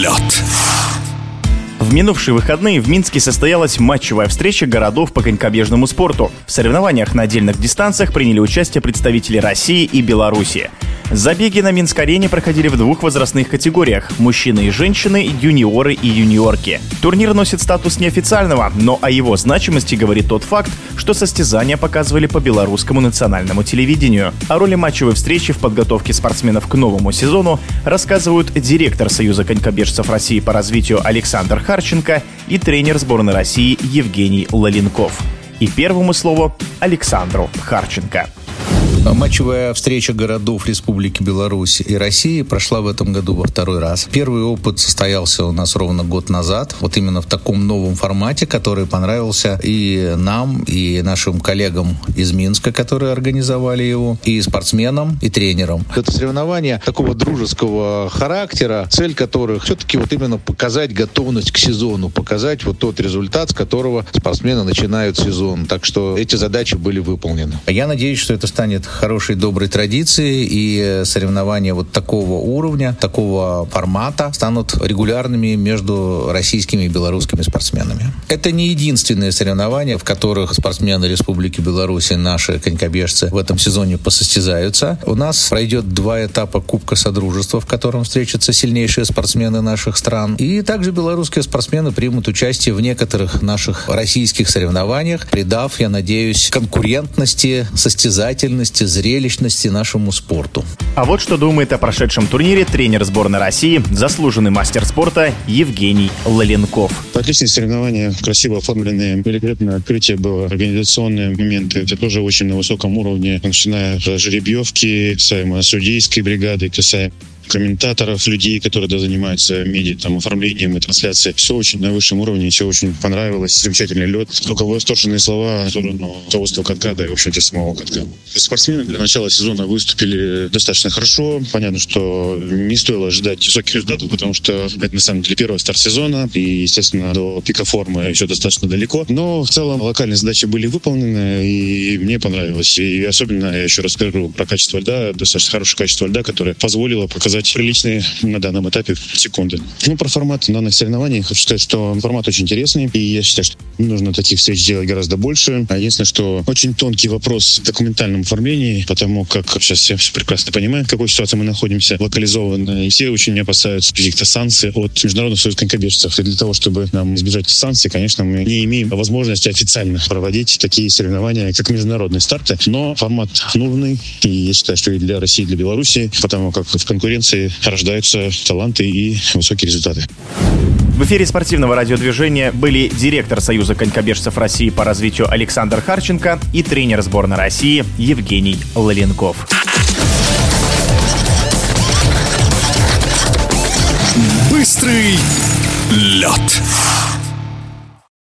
Лед. В минувшие выходные в Минске состоялась матчевая встреча городов по конькобежному спорту. В соревнованиях на отдельных дистанциях приняли участие представители России и Беларуси. Забеги на Минск-арене проходили в двух возрастных категориях – мужчины и женщины, юниоры и юниорки. Турнир носит статус неофициального, но о его значимости говорит тот факт, что состязания показывали по белорусскому национальному телевидению. О роли матчевой встречи в подготовке спортсменов к новому сезону рассказывают директор Союза конькобежцев России по развитию Александр Харченко и тренер сборной России Евгений Лаленков. И первому слову Александру Харченко. Матчевая встреча городов Республики Беларусь и России прошла в этом году во второй раз. Первый опыт состоялся у нас ровно год назад, вот именно в таком новом формате, который понравился и нам, и нашим коллегам из Минска, которые организовали его, и спортсменам, и тренерам. Это соревнование такого дружеского характера, цель которых все-таки вот именно показать готовность к сезону, показать вот тот результат, с которого спортсмены начинают сезон. Так что эти задачи были выполнены. Я надеюсь, что это станет хорошей доброй традиции, и соревнования вот такого уровня, такого формата станут регулярными между российскими и белорусскими спортсменами. Это не единственные соревнования, в которых спортсмены Республики Беларусь и наши конькобежцы в этом сезоне посостязаются. У нас пройдет два этапа Кубка Содружества, в котором встретятся сильнейшие спортсмены наших стран. И также белорусские спортсмены примут участие в некоторых наших российских соревнованиях, придав, я надеюсь, конкурентности, состязательности возможности зрелищности нашему спорту. А вот что думает о прошедшем турнире тренер сборной России, заслуженный мастер спорта Евгений Лаленков. Отличные соревнования, красиво оформленные, великолепное открытие было, организационные моменты, это тоже очень на высоком уровне, начиная с жеребьевки, касаемо судейской бригады, касаемо комментаторов, людей, которые да, занимаются медиа, там, оформлением и трансляцией. Все очень на высшем уровне, все очень понравилось. Замечательный лед. Только восторженные слова в сторону руководства катка, да и, в общем-то, самого катка. Спортсмены для начала сезона выступили достаточно хорошо. Понятно, что не стоило ожидать высоких результатов, потому что это, на самом деле, первый старт сезона, и, естественно, до пика формы еще достаточно далеко. Но в целом локальные задачи были выполнены, и мне понравилось. И особенно, я еще раз скажу про качество льда, достаточно хорошее качество льда, которое позволило показать показать приличные на данном этапе секунды. Ну, про формат данных соревнований хочу сказать, что формат очень интересный, и я считаю, что нужно таких встреч делать гораздо больше. А единственное, что очень тонкий вопрос в документальном оформлении, потому как сейчас все, все прекрасно понимают, в какой ситуации мы находимся, локализованно, и все очень опасаются каких-то санкций от Международных союзов конькобежцев. И для того, чтобы нам избежать санкций, конечно, мы не имеем возможности официально проводить такие соревнования, как международные старты. Но формат нужный, и я считаю, что и для России, и для Беларуси, потому как в конкуренции конкуренции рождаются таланты и высокие результаты. В эфире спортивного радиодвижения были директор Союза конькобежцев России по развитию Александр Харченко и тренер сборной России Евгений Лаленков. Быстрый лед.